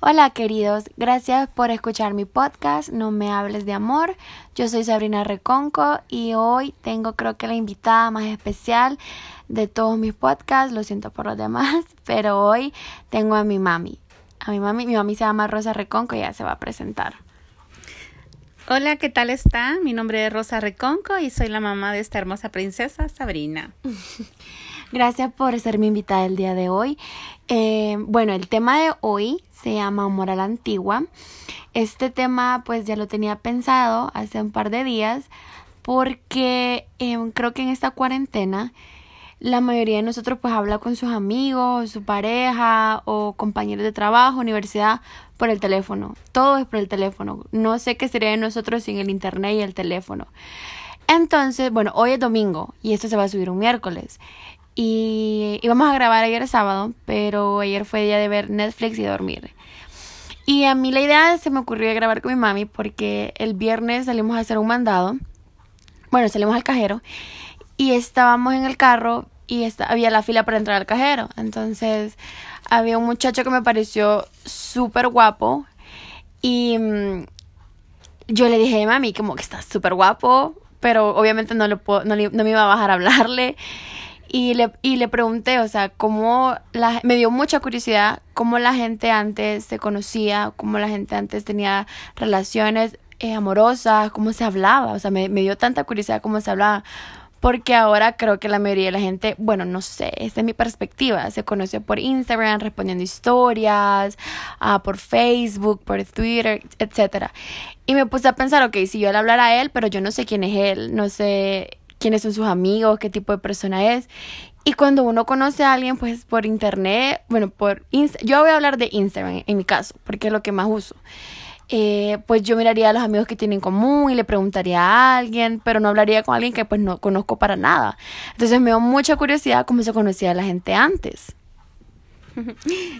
Hola queridos, gracias por escuchar mi podcast No me hables de amor. Yo soy Sabrina Reconco y hoy tengo creo que la invitada más especial de todos mis podcasts. Lo siento por los demás, pero hoy tengo a mi mami. A mi mami, mi mami se llama Rosa Reconco y ya se va a presentar. Hola, ¿qué tal está? Mi nombre es Rosa Reconco y soy la mamá de esta hermosa princesa Sabrina. Gracias por ser mi invitada el día de hoy. Eh, bueno, el tema de hoy se llama Amor a la Antigua. Este tema pues ya lo tenía pensado hace un par de días porque em, creo que en esta cuarentena la mayoría de nosotros pues habla con sus amigos, su pareja o compañeros de trabajo, universidad por el teléfono. Todo es por el teléfono. No sé qué sería de nosotros sin el internet y el teléfono. Entonces, bueno, hoy es domingo y esto se va a subir un miércoles. Y íbamos a grabar ayer sábado, pero ayer fue día de ver Netflix y dormir. Y a mí la idea se me ocurrió grabar con mi mami porque el viernes salimos a hacer un mandado. Bueno, salimos al cajero y estábamos en el carro y había la fila para entrar al cajero. Entonces había un muchacho que me pareció súper guapo y mm, yo le dije a mami como que está súper guapo, pero obviamente no, le no, no me iba a bajar a hablarle. Y le, y le pregunté, o sea, cómo la, me dio mucha curiosidad cómo la gente antes se conocía, cómo la gente antes tenía relaciones eh, amorosas, cómo se hablaba, o sea, me, me dio tanta curiosidad cómo se hablaba, porque ahora creo que la mayoría de la gente, bueno, no sé, esta es mi perspectiva, se conoce por Instagram, respondiendo historias, uh, por Facebook, por Twitter, etc. Y me puse a pensar, ok, si yo le hablara a él, pero yo no sé quién es él, no sé quiénes son sus amigos, qué tipo de persona es. Y cuando uno conoce a alguien, pues por internet, bueno, por yo voy a hablar de Instagram en mi caso, porque es lo que más uso. Eh, pues yo miraría a los amigos que tienen en común y le preguntaría a alguien, pero no hablaría con alguien que pues no conozco para nada. Entonces me dio mucha curiosidad cómo se conocía a la gente antes.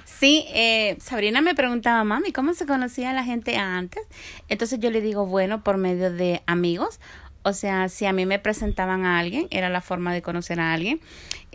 Sí, eh, Sabrina me preguntaba, mami, ¿cómo se conocía la gente antes? Entonces yo le digo, bueno, por medio de amigos o sea, si a mí me presentaban a alguien, era la forma de conocer a alguien.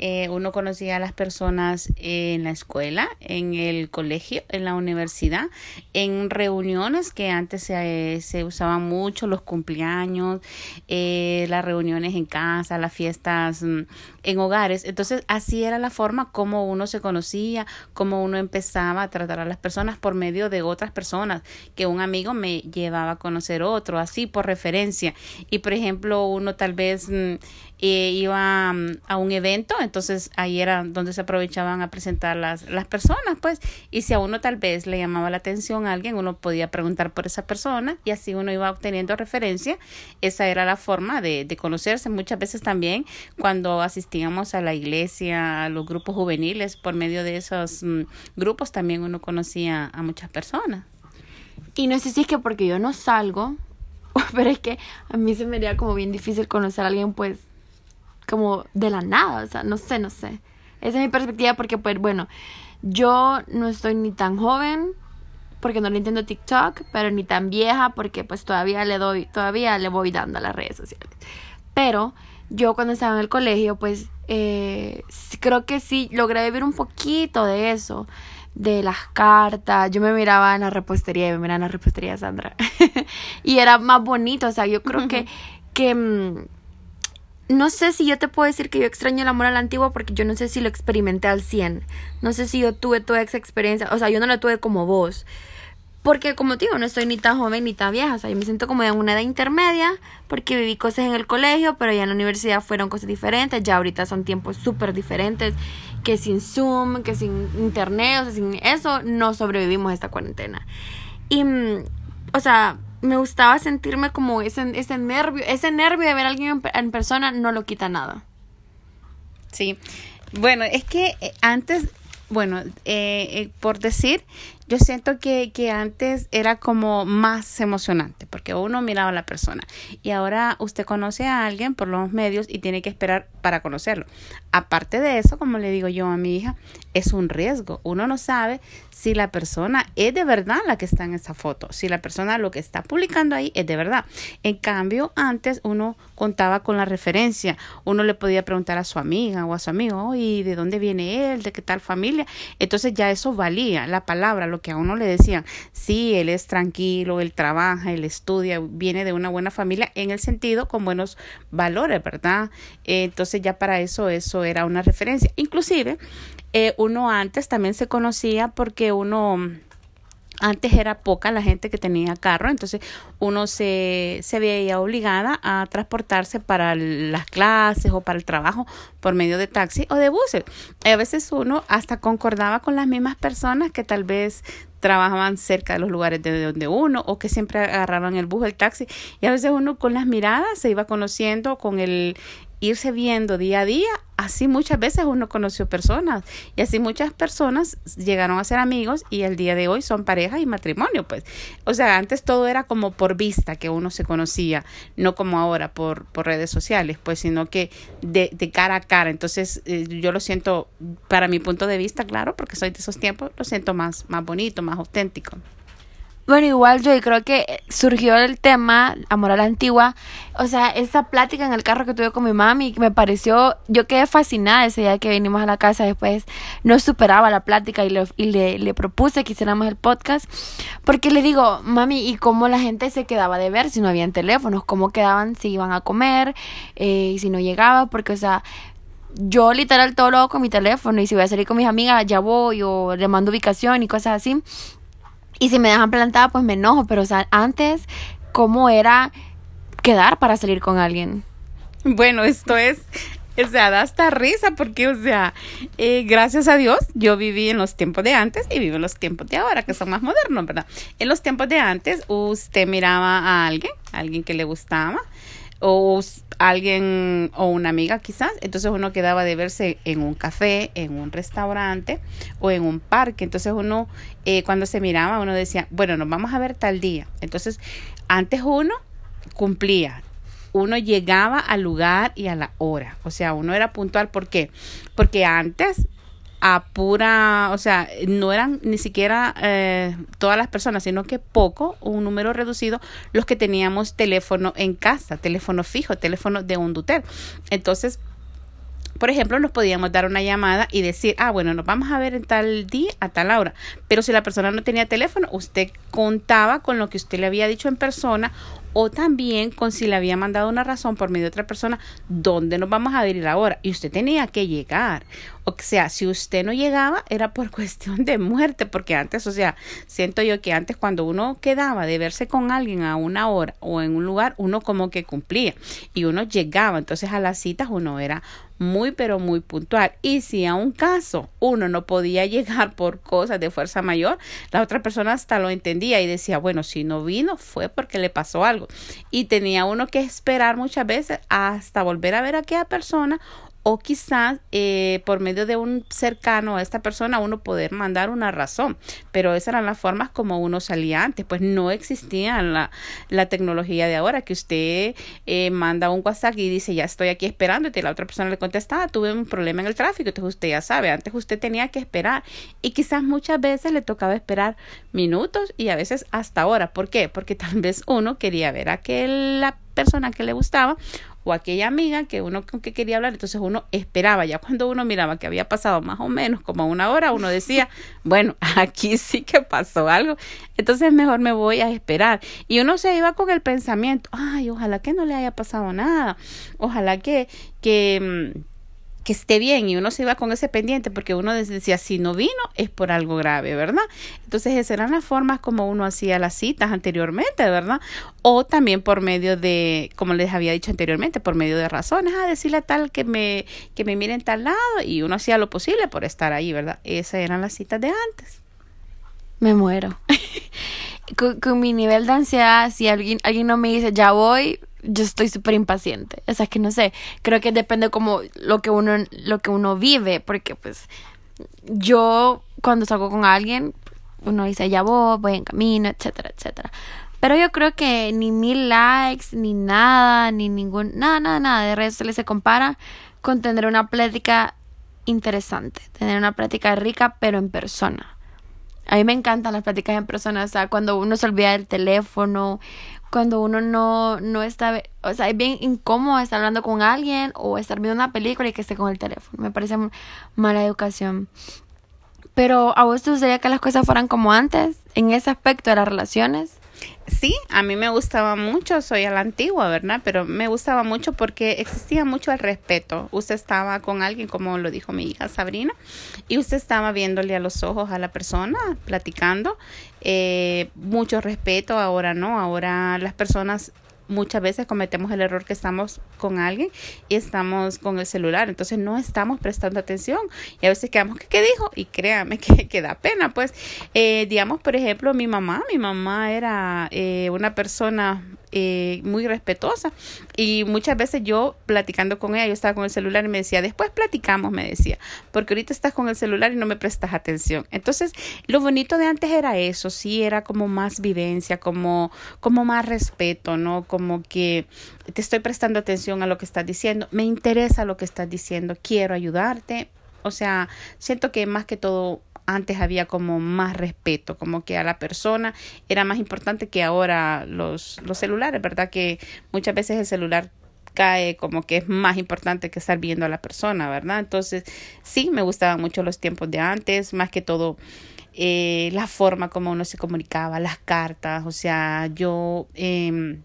Eh, uno conocía a las personas en la escuela, en el colegio, en la universidad, en reuniones que antes se, usaban mucho, los cumpleaños, eh, las reuniones en casa, las fiestas mm, en hogares. Entonces, así era la forma como uno se conocía, como uno empezaba a tratar a las personas por medio de otras personas, que un amigo me llevaba a conocer otro, así por referencia. Y por ejemplo, uno tal vez mm, eh, iba a un evento, entonces ahí era donde se aprovechaban a presentar las, las personas, pues, y si a uno tal vez le llamaba la atención a alguien, uno podía preguntar por esa persona y así uno iba obteniendo referencia. Esa era la forma de, de conocerse. Muchas veces también cuando asistíamos a la iglesia, a los grupos juveniles, por medio de esos mm, grupos también uno conocía a muchas personas. Y no sé si es que porque yo no salgo, pero es que a mí se me haría como bien difícil conocer a alguien pues como de la nada, o sea, no sé, no sé. Esa es mi perspectiva porque pues bueno, yo no estoy ni tan joven porque no le entiendo TikTok, pero ni tan vieja porque pues todavía le doy, todavía le voy dando a las redes sociales. Pero yo cuando estaba en el colegio pues eh, creo que sí logré vivir un poquito de eso de las cartas. Yo me miraba en la repostería y me miraba en la repostería Sandra. y era más bonito. O sea, yo creo que, que mm, no sé si yo te puedo decir que yo extraño el amor a la antigua porque yo no sé si lo experimenté al 100. No sé si yo tuve toda esa experiencia. O sea, yo no la tuve como vos. Porque como digo, no estoy ni tan joven ni tan vieja. O sea, yo me siento como en una edad intermedia porque viví cosas en el colegio, pero ya en la universidad fueron cosas diferentes. Ya ahorita son tiempos súper diferentes. Que sin Zoom, que sin internet, o sea, sin eso no sobrevivimos esta cuarentena. Y, mm, o sea, me gustaba sentirme como ese, ese nervio. Ese nervio de ver a alguien en, persona no lo quita nada. Sí. Bueno, es que eh, antes, bueno, eh, eh, por decir, yo siento que, que antes era como más emocionante porque uno miraba a la persona y ahora usted conoce a alguien por los medios y tiene que esperar para conocerlo. Aparte de eso, como le digo yo a mi hija, es un riesgo. Uno no sabe si la persona es de verdad la que está en esa foto, si la persona lo que está publicando ahí es de verdad. En cambio, antes uno contaba con la referencia, uno le podía preguntar a su amiga o a su amigo, ¿y ¿de dónde viene él? ¿De qué tal familia? Entonces ya eso valía, la palabra, lo lo que a uno le decían, sí, él es tranquilo, él trabaja, él estudia, viene de una buena familia en el sentido con buenos valores, ¿verdad? Entonces ya para eso eso era una referencia. Inclusive, eh, uno antes también se conocía porque uno antes era poca la gente que tenía carro, entonces uno se, se veía obligada a transportarse para las clases o para el trabajo por medio de taxi o de buses. a veces uno hasta concordaba con las mismas personas que tal vez trabajaban cerca de los lugares de donde uno o que siempre agarraban el bus, el taxi y a veces uno con las miradas se iba conociendo con el irse viendo día a día, así muchas veces uno conoció personas y así muchas personas llegaron a ser amigos y el día de hoy son pareja y matrimonio, pues. O sea, antes todo era como por vista que uno se conocía, no como ahora por, por redes sociales, pues, sino que de, de cara a cara. Entonces, eh, yo lo siento, para mi punto de vista, claro, porque soy de esos tiempos, lo siento más, más bonito, más auténtico. Bueno, igual yo creo que surgió el tema Amor a la Antigua, o sea, esa plática en el carro que tuve con mi mami, me pareció, yo quedé fascinada ese día que vinimos a la casa, después no superaba la plática y le, y le, propuse que hiciéramos el podcast, porque le digo, mami, ¿y cómo la gente se quedaba de ver si no habían teléfonos? ¿Cómo quedaban si iban a comer? Eh, si no llegaba, porque, o sea, yo literal todo lo hago con mi teléfono y si voy a salir con mis amigas ya voy o le mando ubicación y cosas así. Y si me dejan plantada, pues me enojo. Pero, o sea, antes, ¿cómo era quedar para salir con alguien? Bueno, esto es o sea, da hasta risa porque, o sea, eh, gracias a Dios, yo viví en los tiempos de antes y vivo en los tiempos de ahora, que son más modernos, ¿verdad? En los tiempos de antes, usted miraba a alguien, a alguien que le gustaba, o alguien o una amiga quizás, entonces uno quedaba de verse en un café, en un restaurante o en un parque, entonces uno eh, cuando se miraba uno decía, bueno, nos vamos a ver tal día, entonces antes uno cumplía, uno llegaba al lugar y a la hora, o sea, uno era puntual, ¿por qué? Porque antes a pura, o sea, no eran ni siquiera eh, todas las personas, sino que poco, un número reducido, los que teníamos teléfono en casa, teléfono fijo, teléfono de un duter. Entonces, por ejemplo, nos podíamos dar una llamada y decir, ah, bueno, nos vamos a ver en tal día a tal hora. Pero si la persona no tenía teléfono, usted contaba con lo que usted le había dicho en persona o también con si le había mandado una razón por medio de otra persona, ¿dónde nos vamos a ir ahora? Y usted tenía que llegar. O sea, si usted no llegaba era por cuestión de muerte, porque antes, o sea, siento yo que antes cuando uno quedaba de verse con alguien a una hora o en un lugar, uno como que cumplía y uno llegaba. Entonces a las citas uno era muy pero muy puntual. Y si a un caso uno no podía llegar por cosas de fuerza mayor, la otra persona hasta lo entendía y decía, bueno, si no vino fue porque le pasó algo. Y tenía uno que esperar muchas veces hasta volver a ver a aquella persona o quizás eh, por medio de un cercano a esta persona uno poder mandar una razón, pero esas eran las formas como uno salía antes, pues no existía la, la tecnología de ahora, que usted eh, manda un WhatsApp y dice ya estoy aquí esperando y la otra persona le contesta, ah, tuve un problema en el tráfico, entonces usted ya sabe, antes usted tenía que esperar. Y quizás muchas veces le tocaba esperar minutos y a veces hasta horas, ¿por qué? Porque tal vez uno quería ver a que la persona que le gustaba o aquella amiga que uno con que quería hablar, entonces uno esperaba, ya cuando uno miraba que había pasado más o menos como una hora, uno decía, bueno, aquí sí que pasó algo, entonces mejor me voy a esperar. Y uno se iba con el pensamiento, ay, ojalá que no le haya pasado nada, ojalá que, que mm, que esté bien y uno se iba con ese pendiente porque uno decía si no vino es por algo grave, ¿verdad? Entonces esas eran las formas como uno hacía las citas anteriormente, ¿verdad? O también por medio de, como les había dicho anteriormente, por medio de razones, a ah, decirle a tal que me, que me miren tal lado y uno hacía lo posible por estar ahí, ¿verdad? Esas eran las citas de antes. Me muero. con, con, mi nivel de ansiedad, si alguien, alguien no me dice ya voy, yo estoy súper impaciente. O sea, que no sé, creo que depende como lo que uno, lo que uno vive, porque pues yo cuando salgo con alguien, uno dice, ya voy, voy en camino, etcétera, etcétera. Pero yo creo que ni mil likes, ni nada, ni ningún, nada, nada, nada de redes sociales se compara con tener una plática interesante, tener una plática rica, pero en persona. A mí me encantan las pláticas en persona, o sea, cuando uno se olvida del teléfono cuando uno no, no está, o sea, es bien incómodo estar hablando con alguien o estar viendo una película y que esté con el teléfono. Me parece mala educación. Pero a vos te gustaría que las cosas fueran como antes, en ese aspecto de las relaciones. Sí, a mí me gustaba mucho, soy a la antigua, ¿verdad? Pero me gustaba mucho porque existía mucho el respeto. Usted estaba con alguien, como lo dijo mi hija Sabrina, y usted estaba viéndole a los ojos a la persona, platicando. Eh, mucho respeto, ahora no, ahora las personas muchas veces cometemos el error que estamos con alguien y estamos con el celular, entonces no estamos prestando atención. Y a veces quedamos, ¿qué, qué dijo? Y créame que, que da pena, pues, eh, digamos, por ejemplo, mi mamá, mi mamá era eh, una persona eh, muy respetuosa. Y muchas veces yo platicando con ella, yo estaba con el celular y me decía, después platicamos, me decía, porque ahorita estás con el celular y no me prestas atención. Entonces, lo bonito de antes era eso, sí, era como más vivencia, como, como más respeto, ¿no? Como que te estoy prestando atención a lo que estás diciendo, me interesa lo que estás diciendo, quiero ayudarte. O sea, siento que más que todo antes había como más respeto, como que a la persona era más importante que ahora los, los celulares, ¿verdad? Que muchas veces el celular cae como que es más importante que estar viendo a la persona, ¿verdad? Entonces, sí, me gustaban mucho los tiempos de antes, más que todo eh, la forma como uno se comunicaba, las cartas, o sea, yo em,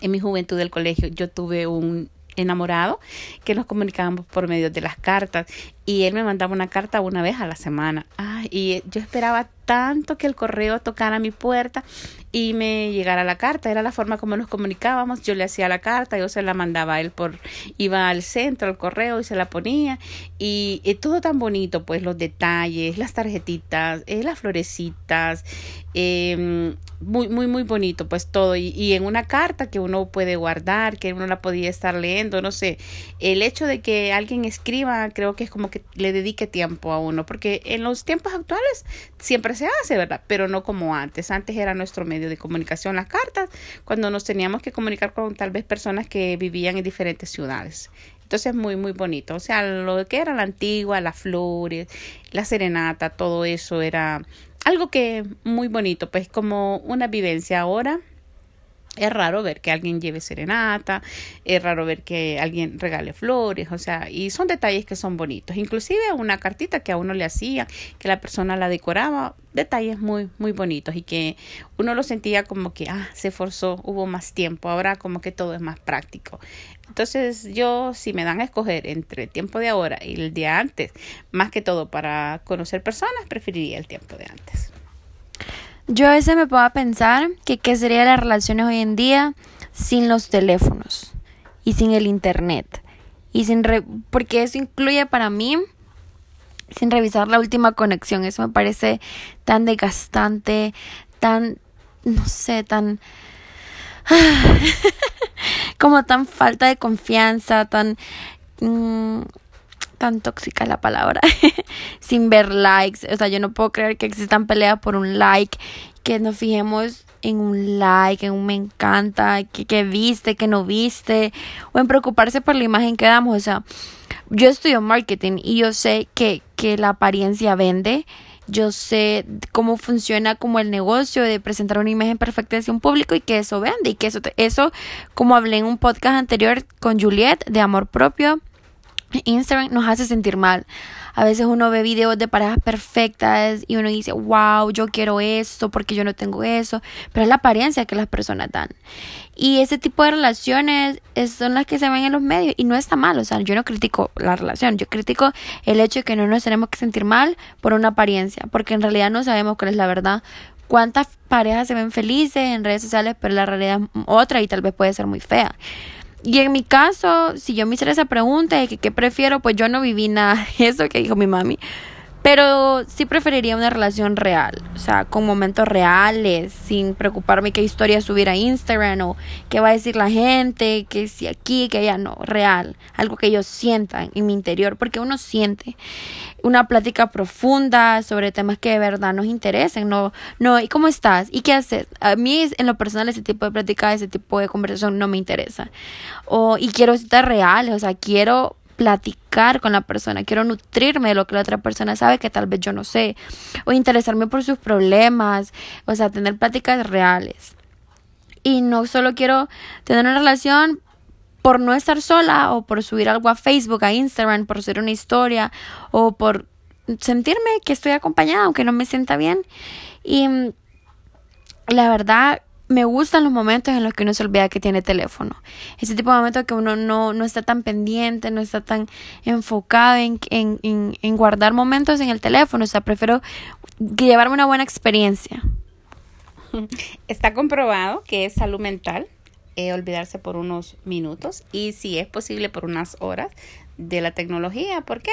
en mi juventud del colegio, yo tuve un enamorado que nos comunicábamos por medio de las cartas y él me mandaba una carta una vez a la semana. y yo esperaba tanto que el correo tocara mi puerta y me llegara la carta. Era la forma como nos comunicábamos. Yo le hacía la carta, yo se la mandaba a él por, iba al centro, al correo y se la ponía. Y, todo tan bonito, pues los detalles, las tarjetitas, eh, las florecitas, eh, muy, muy, muy bonito, pues todo. Y, y en una carta que uno puede guardar, que uno la podía estar leyendo, no sé. El hecho de que alguien escriba, creo que es como que le dedique tiempo a uno, porque en los tiempos actuales siempre se hace, ¿verdad? Pero no como antes. Antes era nuestro medio de comunicación las cartas, cuando nos teníamos que comunicar con tal vez personas que vivían en diferentes ciudades. Entonces muy, muy bonito. O sea, lo que era la antigua, las flores, la serenata, todo eso era algo que muy bonito, pues como una vivencia ahora es raro ver que alguien lleve serenata, es raro ver que alguien regale flores, o sea, y son detalles que son bonitos. Inclusive una cartita que a uno le hacía, que la persona la decoraba, detalles muy, muy bonitos y que uno lo sentía como que, ah, se forzó, hubo más tiempo, ahora como que todo es más práctico. Entonces yo, si me dan a escoger entre el tiempo de ahora y el día antes, más que todo para conocer personas, preferiría el tiempo de antes. Yo a veces me puedo pensar que qué serían las relaciones hoy en día sin los teléfonos y sin el internet. Y sin porque eso incluye para mí sin revisar la última conexión. Eso me parece tan desgastante, tan no sé, tan como tan falta de confianza, tan mm, tan tóxica la palabra, sin ver likes. O sea, yo no puedo creer que existan peleas por un like, que nos fijemos en un like, en un me encanta, que, viste, que no viste, o en preocuparse por la imagen que damos. O sea, yo estudio marketing y yo sé que, que la apariencia vende. Yo sé cómo funciona como el negocio de presentar una imagen perfecta hacia un público y que eso vende y que eso, eso como hablé en un podcast anterior con Juliet de amor propio, Instagram nos hace sentir mal. A veces uno ve videos de parejas perfectas y uno dice, wow, yo quiero esto porque yo no tengo eso, pero es la apariencia que las personas dan. Y ese tipo de relaciones son las que se ven en los medios y no está mal, o sea, yo no critico la relación, yo critico el hecho de que no nos tenemos que sentir mal por una apariencia, porque en realidad no sabemos cuál es la verdad. Cuántas parejas se ven felices en redes sociales, pero la realidad es otra y tal vez puede ser muy fea. Y en mi caso, si yo me hiciera esa pregunta de que qué prefiero, pues yo no viví nada eso que dijo mi mami. Pero sí preferiría una relación real, o sea, con momentos reales, sin preocuparme qué historia subir a Instagram o qué va a decir la gente, que si aquí, que allá, no, real, algo que yo sienta en mi interior, porque uno siente una plática profunda sobre temas que de verdad nos interesen, no, no, ¿y cómo estás? ¿Y qué haces? A mí en lo personal ese tipo de plática, ese tipo de conversación no me interesa. O, y quiero estar real, o sea, quiero platicar con la persona, quiero nutrirme de lo que la otra persona sabe que tal vez yo no sé, o interesarme por sus problemas, o sea, tener pláticas reales. Y no solo quiero tener una relación por no estar sola o por subir algo a Facebook, a Instagram, por hacer una historia o por sentirme que estoy acompañada, aunque no me sienta bien. Y mm, la verdad, me gustan los momentos en los que uno se olvida que tiene teléfono. Ese tipo de momentos que uno no, no está tan pendiente, no está tan enfocado en, en, en, guardar momentos en el teléfono. O sea, prefiero llevarme una buena experiencia. Está comprobado que es salud mental eh, olvidarse por unos minutos y si es posible por unas horas de la tecnología. ¿Por qué?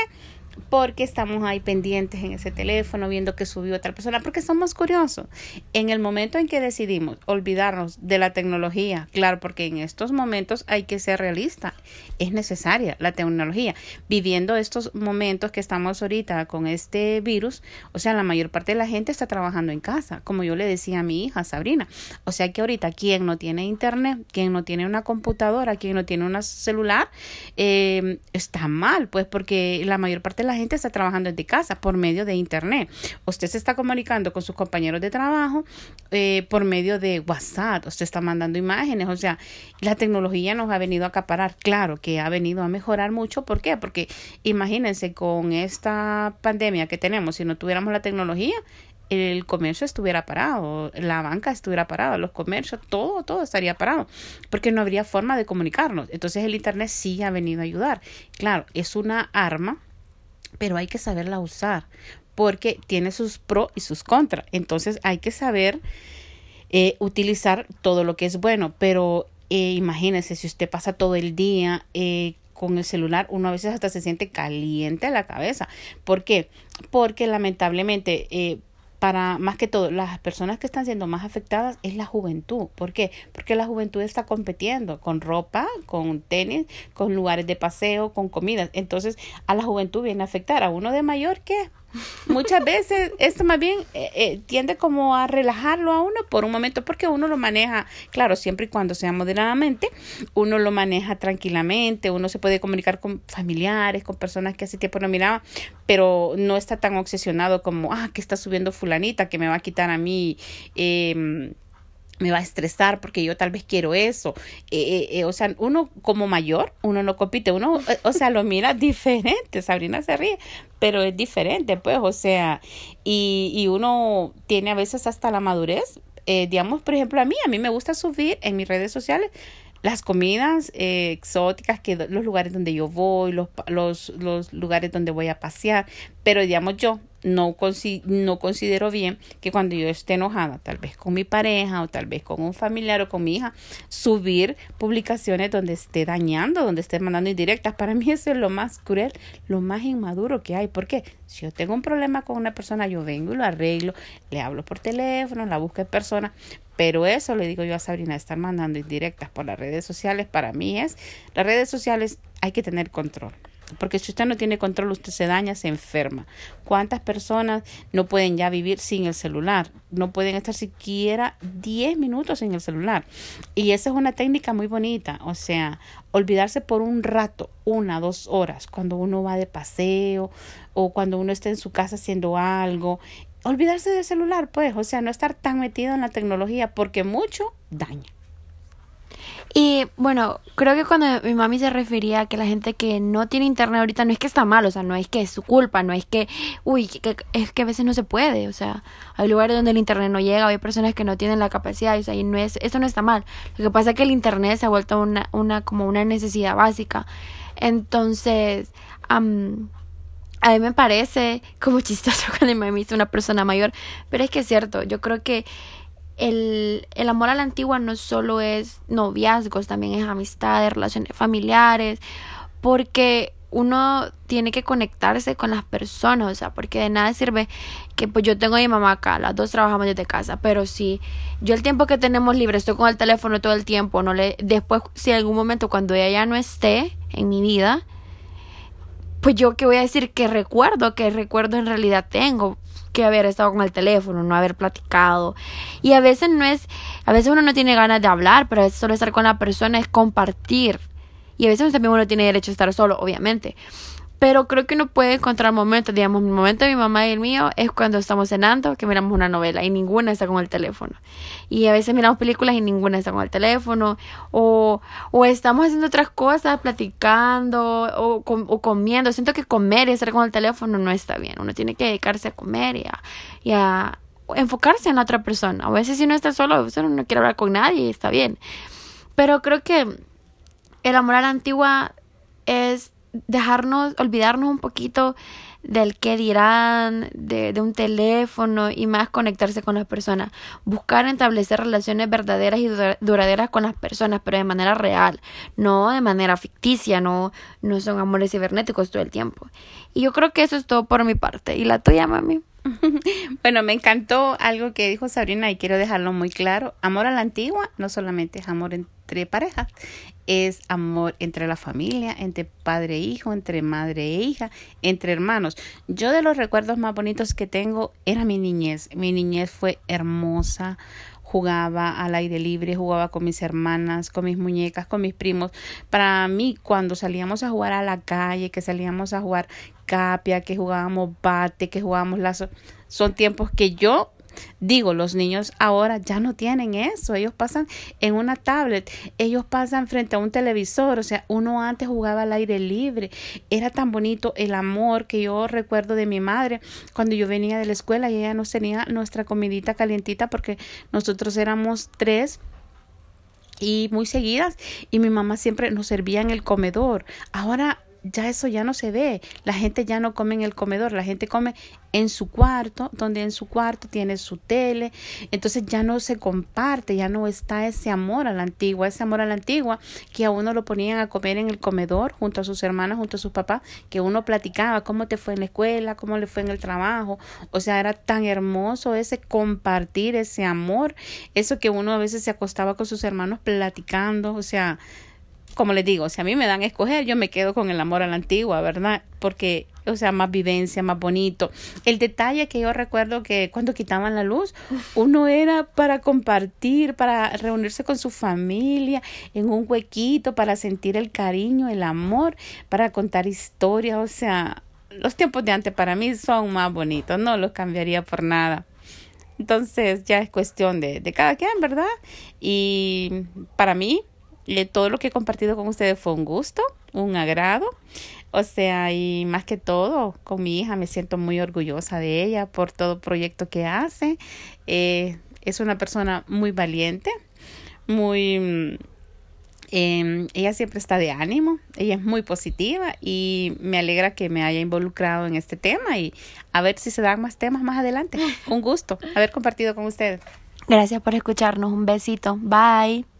Porque estamos ahí pendientes en ese teléfono viendo que subió otra persona, porque somos curiosos. En el momento en que decidimos olvidarnos de la tecnología, claro, porque en estos momentos hay que ser realista, es necesaria la tecnología. Viviendo estos momentos que estamos ahorita con este virus, o sea, la mayor parte de la gente está trabajando en casa, como yo le decía a mi hija Sabrina. O sea que ahorita quien no tiene internet, quien no tiene una computadora, quien no tiene un celular, eh, está mal, pues porque la mayor parte la gente está trabajando desde casa por medio de Internet. Usted se está comunicando con sus compañeros de trabajo eh, por medio de WhatsApp, usted está mandando imágenes, o sea, la tecnología nos ha venido a acaparar. Claro que ha venido a mejorar mucho. ¿Por qué? Porque imagínense con esta pandemia que tenemos, si no tuviéramos la tecnología, el comercio estuviera parado, la banca estuviera parada, los comercios, todo, todo estaría parado, porque no habría forma de comunicarnos. Entonces el Internet sí ha venido a ayudar. Claro, es una arma pero hay que saberla usar porque tiene sus pros y sus contras. Entonces hay que saber eh, utilizar todo lo que es bueno, pero eh, imagínese si usted pasa todo el día eh, con el celular, uno a veces hasta se siente caliente la cabeza. ¿Por qué? Porque lamentablemente eh, para más que todo, las personas que están siendo más afectadas es la juventud. ¿Por qué? Porque la juventud está compitiendo con ropa, con tenis, con lugares de paseo, con comidas. Entonces, a la juventud viene a afectar. A uno de mayor, ¿qué? Muchas veces esto más bien eh, eh, tiende como a relajarlo a uno por un momento porque uno lo maneja, claro, siempre y cuando sea moderadamente, uno lo maneja tranquilamente, uno se puede comunicar con familiares, con personas que hace tiempo no miraba, pero no está tan obsesionado como, ah, que está subiendo fulanita, que me va a quitar a mí. Eh, me va a estresar porque yo tal vez quiero eso. Eh, eh, eh, o sea, uno como mayor, uno no compite, uno, o sea, lo mira diferente. Sabrina se ríe, pero es diferente, pues, o sea, y, y uno tiene a veces hasta la madurez. digamos, por ejemplo, a mí, a mí me gusta subir en mis redes sociales las comidas exóticas, que los lugares donde yo voy, los, los, los lugares donde voy a pasear, pero digamos yo, no, no considero bien que cuando yo esté enojada, tal vez con mi pareja o tal vez con un familiar o con mi hija, subir publicaciones donde esté dañando, donde esté mandando indirectas. Para mí eso es lo más cruel, lo más inmaduro que hay. porque Si yo tengo un problema con una persona, yo vengo y lo arreglo, le hablo por teléfono, la busco en persona. Pero eso le digo yo a Sabrina, estar mandando indirectas por las redes sociales, para mí es, las redes sociales hay que tener control. Porque si usted no tiene control, usted se daña, se enferma. ¿Cuántas personas no pueden ya vivir sin el celular? No pueden estar siquiera 10 minutos sin el celular. Y esa es una técnica muy bonita. O sea, olvidarse por un rato, una, dos horas, cuando uno va de paseo o cuando uno está en su casa haciendo algo. Olvidarse del celular, pues. O sea, no estar tan metido en la tecnología porque mucho daña. Y bueno, creo que cuando mi mami se refería a que la gente que no tiene internet ahorita no es que está mal, o sea, no es que es su culpa, no es que, uy, que, es que a veces no se puede, o sea, hay lugares donde el internet no llega, hay personas que no tienen la capacidad, o sea, y no es, eso no está mal. Lo que pasa es que el internet se ha vuelto una, una como una necesidad básica. Entonces, a mí me parece como chistoso cuando mi mami es una persona mayor, pero es que es cierto, yo creo que el, el, amor a la antigua no solo es noviazgos, también es amistades, relaciones familiares, porque uno tiene que conectarse con las personas, o sea, porque de nada sirve que pues yo tengo a mi mamá acá, las dos trabajamos desde casa, pero si yo el tiempo que tenemos libre estoy con el teléfono todo el tiempo, no le después si en algún momento cuando ella ya no esté en mi vida, pues yo qué voy a decir que recuerdo, que recuerdo en realidad tengo, que haber estado con el teléfono, no haber platicado. Y a veces no es, a veces uno no tiene ganas de hablar, pero es solo estar con la persona es compartir. Y a veces también uno tiene derecho a estar solo, obviamente. Pero creo que uno puede encontrar momentos, digamos, el momento de mi mamá y el mío es cuando estamos cenando, que miramos una novela y ninguna está con el teléfono. Y a veces miramos películas y ninguna está con el teléfono. O, o estamos haciendo otras cosas, platicando o, o comiendo. Siento que comer y estar con el teléfono no está bien. Uno tiene que dedicarse a comer y a, y a enfocarse en la otra persona. A veces si uno está solo, a veces uno no quiere hablar con nadie y está bien. Pero creo que el amor a la antigua es dejarnos, olvidarnos un poquito del qué dirán, de, de, un teléfono y más conectarse con las personas. Buscar establecer relaciones verdaderas y duraderas con las personas, pero de manera real, no de manera ficticia, no, no son amores cibernéticos todo el tiempo. Y yo creo que eso es todo por mi parte. ¿Y la tuya, mami? bueno, me encantó algo que dijo Sabrina y quiero dejarlo muy claro. Amor a la antigua no solamente es amor entre parejas, es amor entre la familia, entre padre e hijo, entre madre e hija, entre hermanos. Yo de los recuerdos más bonitos que tengo era mi niñez. Mi niñez fue hermosa, jugaba al aire libre, jugaba con mis hermanas, con mis muñecas, con mis primos. Para mí, cuando salíamos a jugar a la calle, que salíamos a jugar capia, que jugábamos bate, que jugábamos lazo, son tiempos que yo Digo, los niños ahora ya no tienen eso, ellos pasan en una tablet, ellos pasan frente a un televisor, o sea, uno antes jugaba al aire libre, era tan bonito el amor que yo recuerdo de mi madre cuando yo venía de la escuela y ella nos tenía nuestra comidita calientita porque nosotros éramos tres y muy seguidas y mi mamá siempre nos servía en el comedor. Ahora ya eso ya no se ve. La gente ya no come en el comedor, la gente come en su cuarto, donde en su cuarto tiene su tele. Entonces ya no se comparte, ya no está ese amor a la antigua, ese amor a la antigua que a uno lo ponían a comer en el comedor junto a sus hermanos, junto a sus papás, que uno platicaba cómo te fue en la escuela, cómo le fue en el trabajo. O sea, era tan hermoso ese compartir ese amor, eso que uno a veces se acostaba con sus hermanos platicando, o sea, como les digo, si a mí me dan a escoger, yo me quedo con el amor a la antigua, ¿verdad? Porque, o sea, más vivencia, más bonito. El detalle que yo recuerdo que cuando quitaban la luz, uno era para compartir, para reunirse con su familia en un huequito, para sentir el cariño, el amor, para contar historias, o sea, los tiempos de antes para mí son más bonitos, no los cambiaría por nada. Entonces ya es cuestión de, de cada quien, ¿verdad? Y para mí, todo lo que he compartido con ustedes fue un gusto, un agrado. O sea, y más que todo, con mi hija me siento muy orgullosa de ella por todo proyecto que hace. Eh, es una persona muy valiente, muy... Eh, ella siempre está de ánimo, ella es muy positiva y me alegra que me haya involucrado en este tema y a ver si se dan más temas más adelante. Un gusto haber compartido con ustedes. Gracias por escucharnos, un besito, bye.